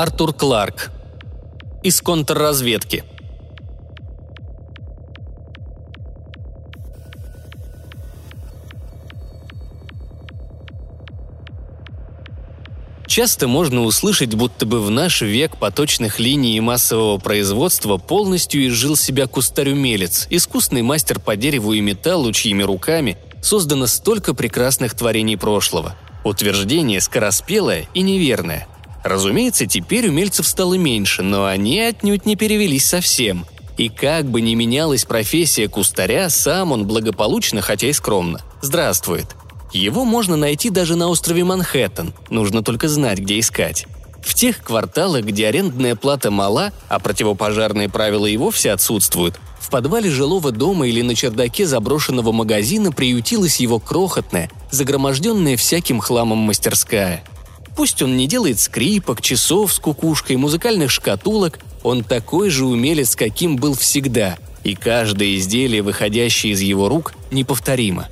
Артур Кларк. Из контрразведки. Часто можно услышать, будто бы в наш век поточных линий и массового производства полностью изжил себя кустарь-умелец, искусный мастер по дереву и металлу, чьими руками создано столько прекрасных творений прошлого. Утверждение скороспелое и неверное. Разумеется, теперь умельцев стало меньше, но они отнюдь не перевелись совсем. И как бы ни менялась профессия кустаря, сам он благополучно, хотя и скромно, здравствует. Его можно найти даже на острове Манхэттен, нужно только знать, где искать. В тех кварталах, где арендная плата мала, а противопожарные правила и вовсе отсутствуют, в подвале жилого дома или на чердаке заброшенного магазина приютилась его крохотная, загроможденная всяким хламом мастерская. Пусть он не делает скрипок, часов с кукушкой, музыкальных шкатулок, он такой же умелец, каким был всегда, и каждое изделие, выходящее из его рук, неповторимо.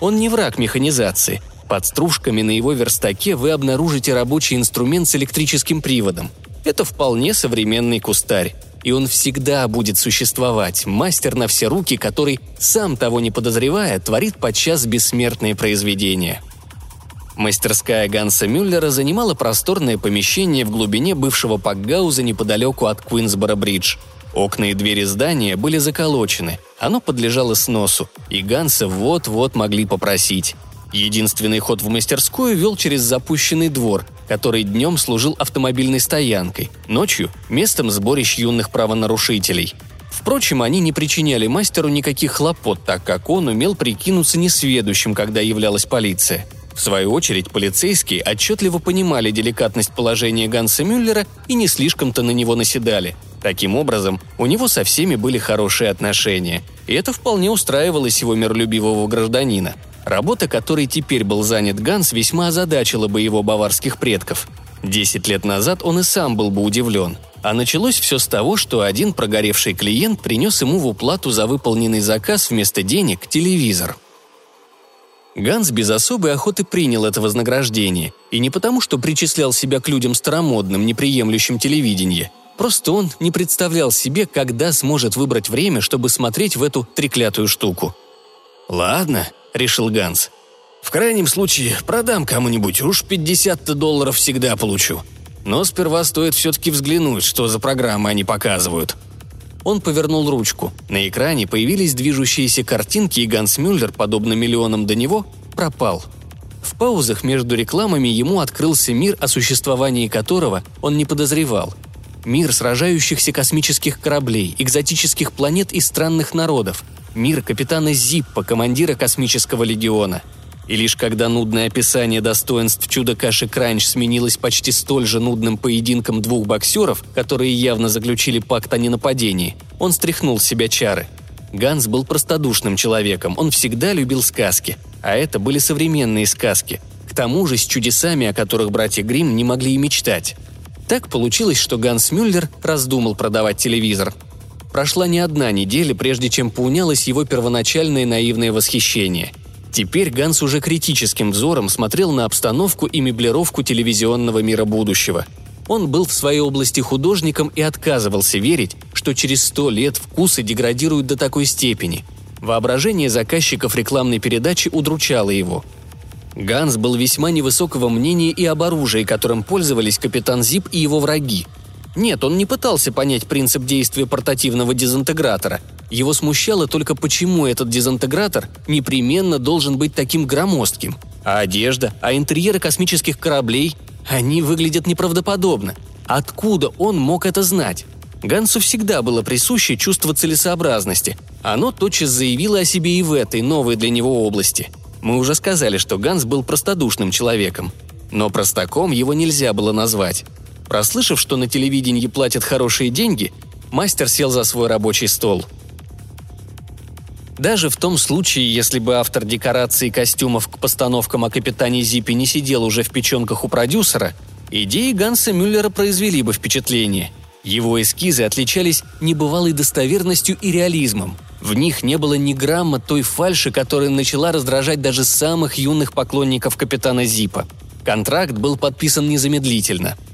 Он не враг механизации. Под стружками на его верстаке вы обнаружите рабочий инструмент с электрическим приводом. Это вполне современный кустарь и он всегда будет существовать, мастер на все руки, который, сам того не подозревая, творит подчас бессмертные произведения. Мастерская Ганса Мюллера занимала просторное помещение в глубине бывшего Пакгауза неподалеку от Куинсборо-бридж. Окна и двери здания были заколочены, оно подлежало сносу, и Ганса вот-вот могли попросить. Единственный ход в мастерскую вел через запущенный двор, который днем служил автомобильной стоянкой, ночью – местом сборищ юных правонарушителей. Впрочем, они не причиняли мастеру никаких хлопот, так как он умел прикинуться несведущим, когда являлась полиция. В свою очередь, полицейские отчетливо понимали деликатность положения Ганса Мюллера и не слишком-то на него наседали. Таким образом, у него со всеми были хорошие отношения, и это вполне устраивалось его миролюбивого гражданина – Работа, которой теперь был занят Ганс, весьма озадачила бы его баварских предков. Десять лет назад он и сам был бы удивлен. А началось все с того, что один прогоревший клиент принес ему в уплату за выполненный заказ вместо денег телевизор. Ганс без особой охоты принял это вознаграждение, и не потому, что причислял себя к людям старомодным, неприемлющим телевидение. Просто он не представлял себе, когда сможет выбрать время, чтобы смотреть в эту треклятую штуку. «Ладно», — решил Ганс. «В крайнем случае продам кому-нибудь, уж 50 долларов всегда получу. Но сперва стоит все-таки взглянуть, что за программы они показывают». Он повернул ручку. На экране появились движущиеся картинки, и Ганс Мюллер, подобно миллионам до него, пропал. В паузах между рекламами ему открылся мир, о существовании которого он не подозревал. Мир сражающихся космических кораблей, экзотических планет и странных народов – мир капитана Зиппа, командира космического легиона. И лишь когда нудное описание достоинств чуда Каши Кранч сменилось почти столь же нудным поединком двух боксеров, которые явно заключили пакт о ненападении, он стряхнул с себя чары. Ганс был простодушным человеком, он всегда любил сказки, а это были современные сказки, к тому же с чудесами, о которых братья Гримм не могли и мечтать. Так получилось, что Ганс Мюллер раздумал продавать телевизор – Прошла не одна неделя, прежде чем поунялось его первоначальное наивное восхищение. Теперь Ганс уже критическим взором смотрел на обстановку и меблировку телевизионного мира будущего. Он был в своей области художником и отказывался верить, что через сто лет вкусы деградируют до такой степени. Воображение заказчиков рекламной передачи удручало его. Ганс был весьма невысокого мнения и об оружии, которым пользовались капитан Зип и его враги – нет, он не пытался понять принцип действия портативного дезинтегратора. Его смущало только почему этот дезинтегратор непременно должен быть таким громоздким. А одежда, а интерьеры космических кораблей, они выглядят неправдоподобно. Откуда он мог это знать? Гансу всегда было присуще чувство целесообразности. Оно тотчас заявило о себе и в этой новой для него области. Мы уже сказали, что Ганс был простодушным человеком. Но простаком его нельзя было назвать. Прослышав, что на телевидении платят хорошие деньги, мастер сел за свой рабочий стол. Даже в том случае, если бы автор декораций и костюмов к постановкам о капитане Зиппе не сидел уже в печенках у продюсера, идеи Ганса Мюллера произвели бы впечатление. Его эскизы отличались небывалой достоверностью и реализмом. В них не было ни грамма той фальши, которая начала раздражать даже самых юных поклонников капитана Зипа. Контракт был подписан незамедлительно –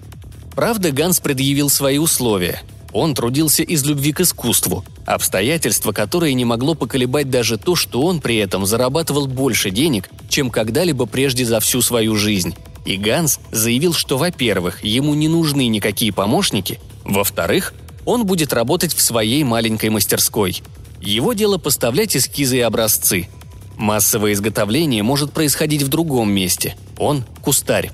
Правда, Ганс предъявил свои условия. Он трудился из любви к искусству, обстоятельства, которые не могло поколебать даже то, что он при этом зарабатывал больше денег, чем когда-либо прежде за всю свою жизнь. И Ганс заявил, что, во-первых, ему не нужны никакие помощники, во-вторых, он будет работать в своей маленькой мастерской. Его дело поставлять эскизы и образцы. Массовое изготовление может происходить в другом месте. Он – кустарь.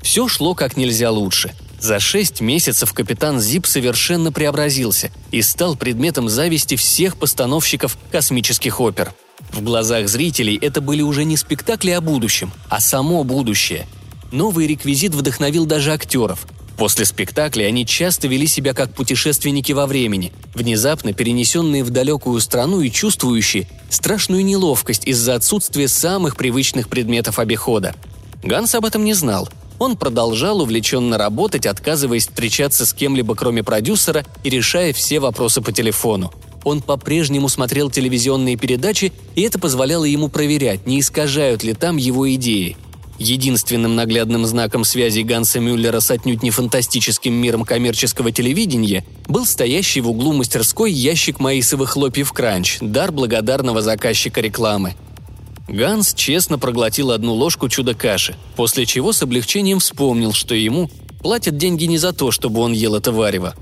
Все шло как нельзя лучше. За шесть месяцев капитан Зип совершенно преобразился и стал предметом зависти всех постановщиков космических опер. В глазах зрителей это были уже не спектакли о будущем, а само будущее. Новый реквизит вдохновил даже актеров. После спектакля они часто вели себя как путешественники во времени, внезапно перенесенные в далекую страну и чувствующие страшную неловкость из-за отсутствия самых привычных предметов обихода. Ганс об этом не знал. Он продолжал увлеченно работать, отказываясь встречаться с кем-либо кроме продюсера и решая все вопросы по телефону. Он по-прежнему смотрел телевизионные передачи, и это позволяло ему проверять, не искажают ли там его идеи – Единственным наглядным знаком связи Ганса Мюллера с отнюдь не фантастическим миром коммерческого телевидения был стоящий в углу мастерской ящик маисовых хлопьев «Кранч», дар благодарного заказчика рекламы. Ганс честно проглотил одну ложку чудо-каши, после чего с облегчением вспомнил, что ему платят деньги не за то, чтобы он ел это варево.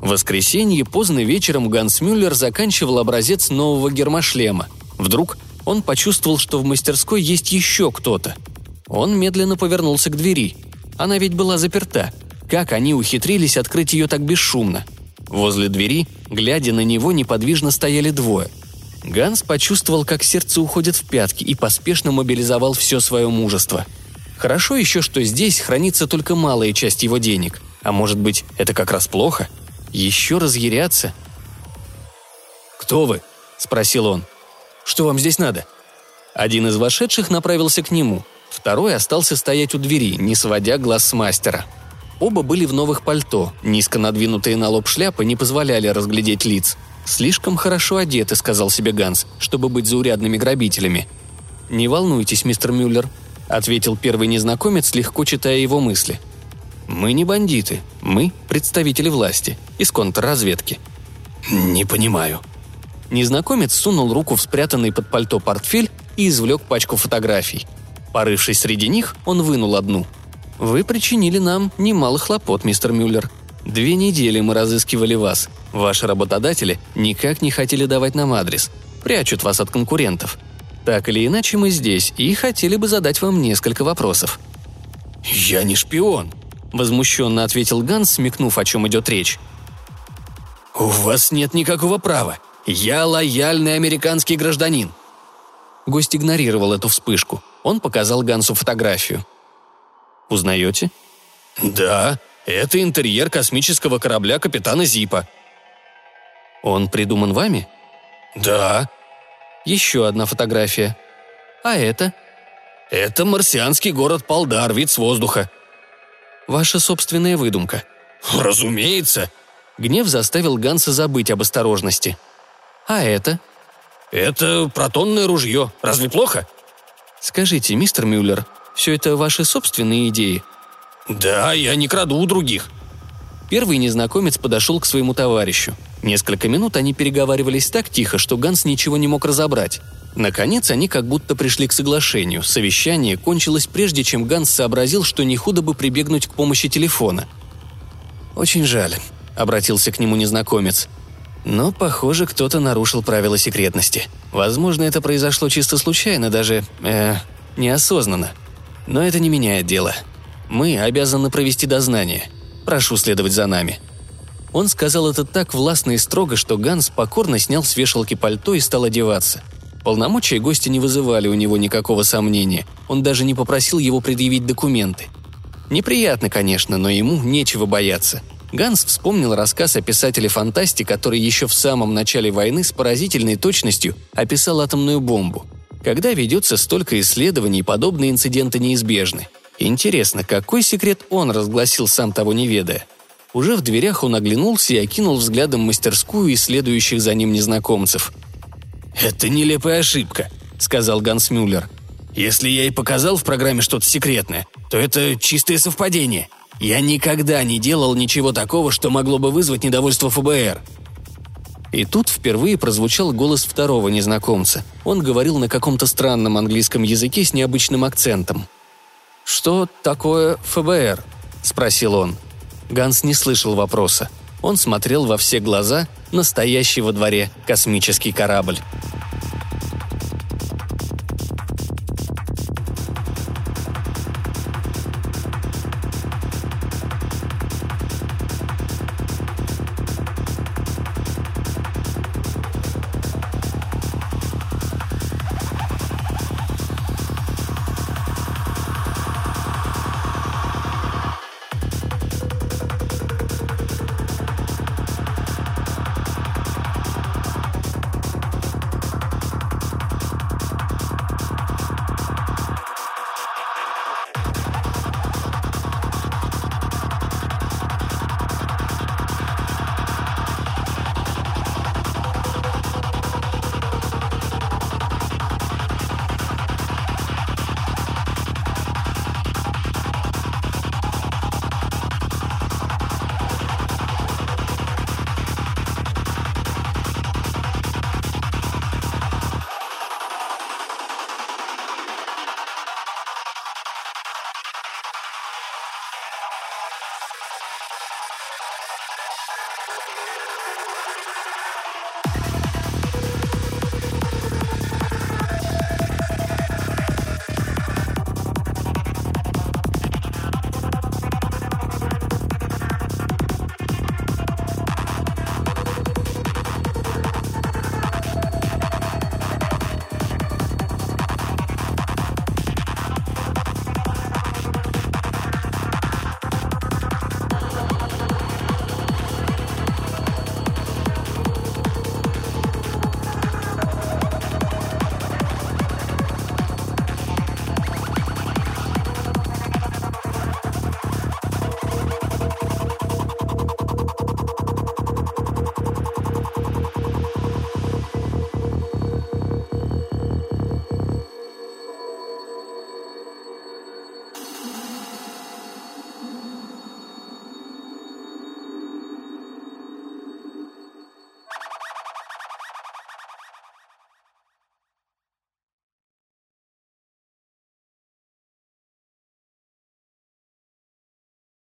В воскресенье поздно вечером Ганс Мюллер заканчивал образец нового гермошлема. Вдруг он почувствовал, что в мастерской есть еще кто-то – он медленно повернулся к двери. Она ведь была заперта. Как они ухитрились открыть ее так бесшумно? Возле двери, глядя на него, неподвижно стояли двое. Ганс почувствовал, как сердце уходит в пятки и поспешно мобилизовал все свое мужество. Хорошо еще, что здесь хранится только малая часть его денег. А может быть, это как раз плохо? Еще разъяряться? «Кто вы?» – спросил он. «Что вам здесь надо?» Один из вошедших направился к нему – Второй остался стоять у двери, не сводя глаз с мастера. Оба были в новых пальто, низко надвинутые на лоб шляпы не позволяли разглядеть лиц. «Слишком хорошо одеты», — сказал себе Ганс, чтобы быть заурядными грабителями. «Не волнуйтесь, мистер Мюллер», — ответил первый незнакомец, легко читая его мысли. «Мы не бандиты, мы представители власти, из контрразведки». «Не понимаю». Незнакомец сунул руку в спрятанный под пальто портфель и извлек пачку фотографий — Порывшись среди них, он вынул одну. «Вы причинили нам немало хлопот, мистер Мюллер. Две недели мы разыскивали вас. Ваши работодатели никак не хотели давать нам адрес. Прячут вас от конкурентов. Так или иначе, мы здесь и хотели бы задать вам несколько вопросов». «Я не шпион», — возмущенно ответил Ганс, смекнув, о чем идет речь. «У вас нет никакого права. Я лояльный американский гражданин». Гость игнорировал эту вспышку. Он показал Гансу фотографию. «Узнаете?» «Да, это интерьер космического корабля капитана Зипа». «Он придуман вами?» «Да». «Еще одна фотография. А это?» «Это марсианский город Палдар, вид с воздуха». «Ваша собственная выдумка». «Разумеется». Гнев заставил Ганса забыть об осторожности. «А это?» «Это протонное ружье. Разве плохо?» «Скажите, мистер Мюллер, все это ваши собственные идеи?» «Да, я не краду у других». Первый незнакомец подошел к своему товарищу. Несколько минут они переговаривались так тихо, что Ганс ничего не мог разобрать. Наконец они как будто пришли к соглашению. Совещание кончилось прежде, чем Ганс сообразил, что не худо бы прибегнуть к помощи телефона. «Очень жаль», — обратился к нему незнакомец. Но, похоже, кто-то нарушил правила секретности. Возможно, это произошло чисто случайно, даже... Э, неосознанно. Но это не меняет дело. Мы обязаны провести дознание. Прошу следовать за нами». Он сказал это так властно и строго, что Ганс покорно снял с вешалки пальто и стал одеваться. Полномочия гостя не вызывали у него никакого сомнения. Он даже не попросил его предъявить документы. Неприятно, конечно, но ему нечего бояться – Ганс вспомнил рассказ о писателе-фантасте, который еще в самом начале войны с поразительной точностью описал атомную бомбу. Когда ведется столько исследований, подобные инциденты неизбежны. Интересно, какой секрет он разгласил, сам того не ведая? Уже в дверях он оглянулся и окинул взглядом мастерскую и следующих за ним незнакомцев. «Это нелепая ошибка», — сказал Ганс Мюллер. «Если я и показал в программе что-то секретное, то это чистое совпадение. Я никогда не делал ничего такого, что могло бы вызвать недовольство ФБР». И тут впервые прозвучал голос второго незнакомца. Он говорил на каком-то странном английском языке с необычным акцентом. «Что такое ФБР?» – спросил он. Ганс не слышал вопроса. Он смотрел во все глаза настоящий во дворе космический корабль.